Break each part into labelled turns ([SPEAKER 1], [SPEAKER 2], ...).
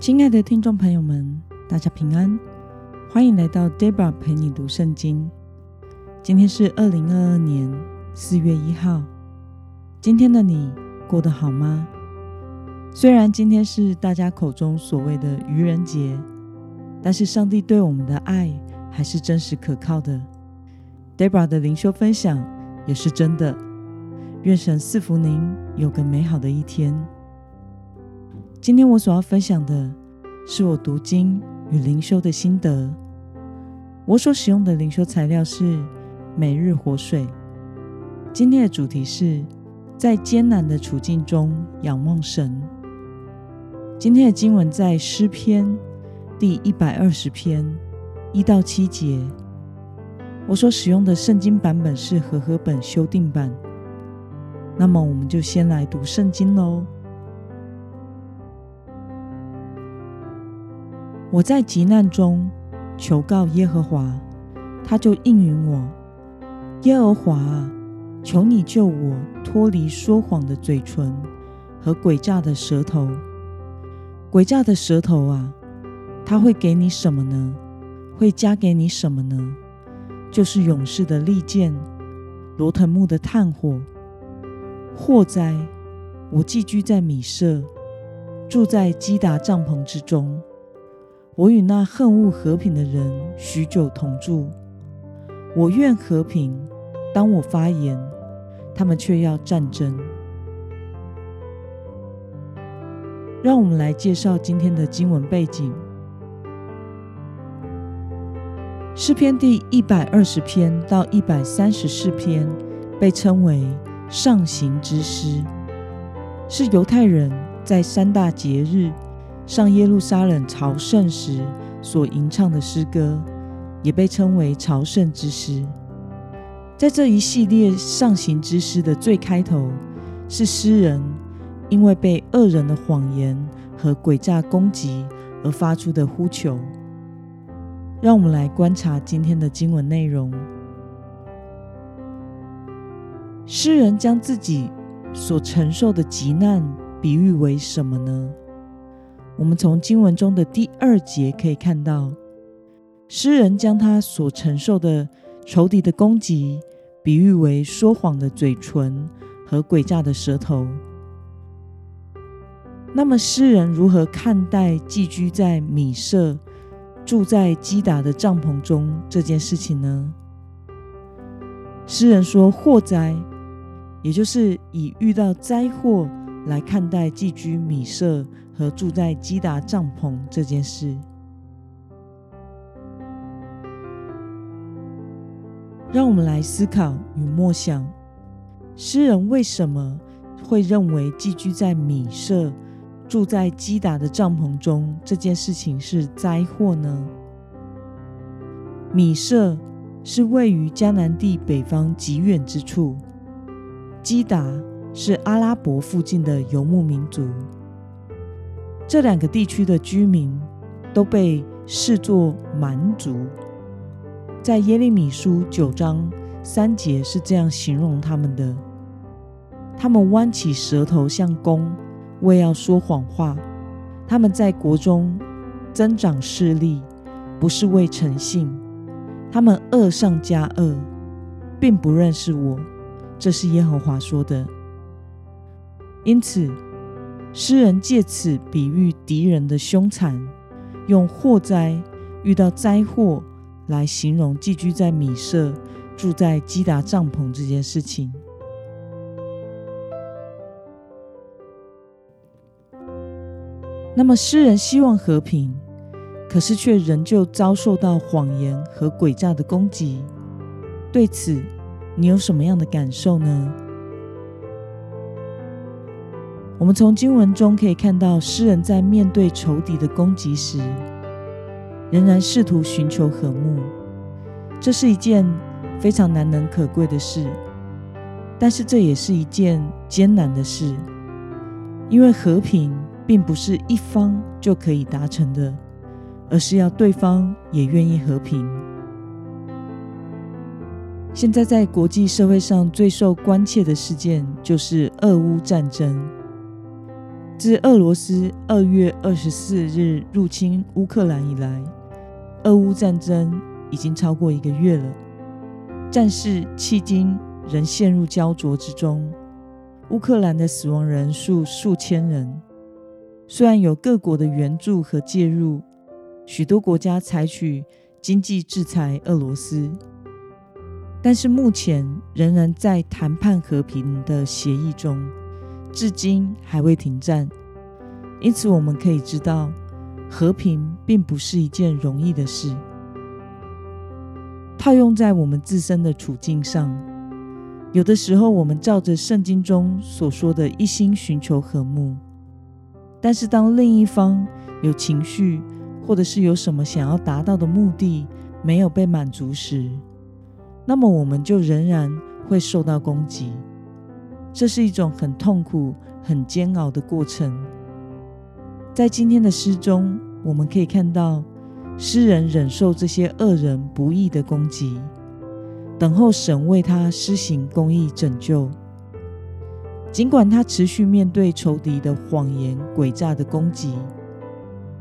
[SPEAKER 1] 亲爱的听众朋友们，大家平安，欢迎来到 Debra 陪你读圣经。今天是二零二二年四月一号。今天的你过得好吗？虽然今天是大家口中所谓的愚人节，但是上帝对我们的爱还是真实可靠的。Debra 的灵修分享也是真的。愿神赐福您，有个美好的一天。今天我所要分享的是我读经与灵修的心得。我所使用的灵修材料是每日活水。今天的主题是在艰难的处境中仰望神。今天的经文在诗篇第一百二十篇一到七节。我所使用的圣经版本是和合本修订版。那么我们就先来读圣经喽。我在急难中求告耶和华，他就应允我。耶和华啊，求你救我脱离说谎的嘴唇和诡诈的舌头。诡诈的舌头啊，他会给你什么呢？会加给你什么呢？就是勇士的利剑，罗藤木的炭火。祸灾！我寄居在米舍，住在基达帐篷之中。我与那恨恶和平的人许久同住。我愿和平，当我发言，他们却要战争。让我们来介绍今天的经文背景。诗篇第一百二十篇到一百三十四篇被称为上行之诗，是犹太人在三大节日。上耶路撒冷朝圣时所吟唱的诗歌，也被称为朝圣之诗。在这一系列上行之诗的最开头，是诗人因为被恶人的谎言和诡诈攻击而发出的呼求。让我们来观察今天的经文内容。诗人将自己所承受的极难比喻为什么呢？我们从经文中的第二节可以看到，诗人将他所承受的仇敌的攻击比喻为说谎的嘴唇和诡诈的舌头。那么，诗人如何看待寄居在米舍、住在基达的帐篷中这件事情呢？诗人说：“祸灾”，也就是以遇到灾祸来看待寄居米舍。和住在基达帐篷这件事，让我们来思考与默想：诗人为什么会认为寄居在米舍、住在基达的帐篷中这件事情是灾祸呢？米舍是位于迦南地北方极远之处，基达是阿拉伯附近的游牧民族。这两个地区的居民都被视作蛮族，在耶利米书九章三节是这样形容他们的：他们弯起舌头像弓，为要说谎话；他们在国中增长势力，不是为诚信；他们恶上加恶，并不认识我。这是耶和华说的。因此。诗人借此比喻敌人的凶残，用祸灾、遇到灾祸来形容寄居在米舍、住在基达帐篷这件事情。那么，诗人希望和平，可是却仍旧遭受到谎言和诡诈的攻击。对此，你有什么样的感受呢？我们从经文中可以看到，诗人在面对仇敌的攻击时，仍然试图寻求和睦。这是一件非常难能可贵的事，但是这也是一件艰难的事，因为和平并不是一方就可以达成的，而是要对方也愿意和平。现在在国际社会上最受关切的事件，就是俄乌战争。自俄罗斯二月二十四日入侵乌克兰以来，俄乌战争已经超过一个月了。战事迄今仍陷入焦灼之中。乌克兰的死亡人数数千人。虽然有各国的援助和介入，许多国家采取经济制裁俄罗斯，但是目前仍然在谈判和平的协议中。至今还未停战，因此我们可以知道，和平并不是一件容易的事。套用在我们自身的处境上，有的时候我们照着圣经中所说的一心寻求和睦，但是当另一方有情绪，或者是有什么想要达到的目的没有被满足时，那么我们就仍然会受到攻击。这是一种很痛苦、很煎熬的过程。在今天的诗中，我们可以看到诗人忍受这些恶人不义的攻击，等候神为他施行公义拯救。尽管他持续面对仇敌的谎言、诡诈的攻击，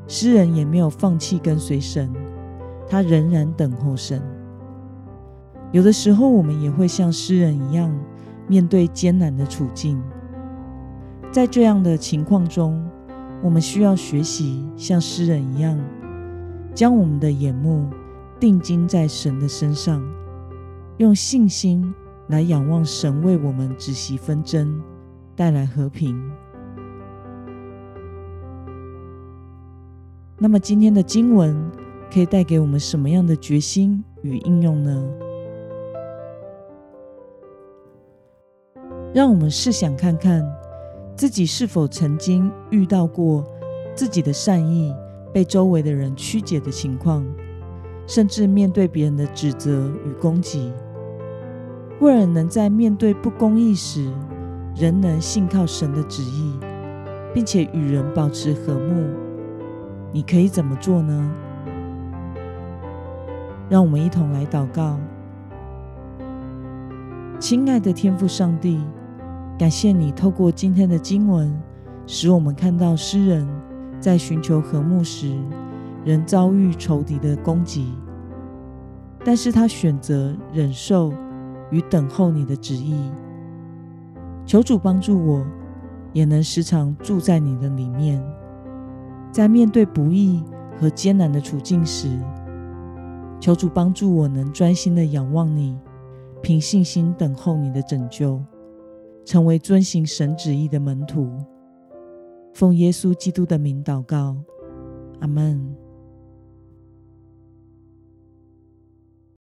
[SPEAKER 1] 诗人也没有放弃跟随神，他仍然等候神。有的时候，我们也会像诗人一样。面对艰难的处境，在这样的情况中，我们需要学习像诗人一样，将我们的眼目定睛在神的身上，用信心来仰望神为我们止息纷争，带来和平。那么，今天的经文可以带给我们什么样的决心与应用呢？让我们试想看看，自己是否曾经遇到过自己的善意被周围的人曲解的情况，甚至面对别人的指责与攻击。为了能在面对不公义时，仍能信靠神的旨意，并且与人保持和睦，你可以怎么做呢？让我们一同来祷告，亲爱的天父上帝。感谢你透过今天的经文，使我们看到诗人，在寻求和睦时，仍遭遇仇敌的攻击，但是他选择忍受与等候你的旨意。求主帮助我，也能时常住在你的里面，在面对不易和艰难的处境时，求主帮助我能专心的仰望你，凭信心等候你的拯救。成为遵行神旨意的门徒，奉耶稣基督的名祷告，阿门。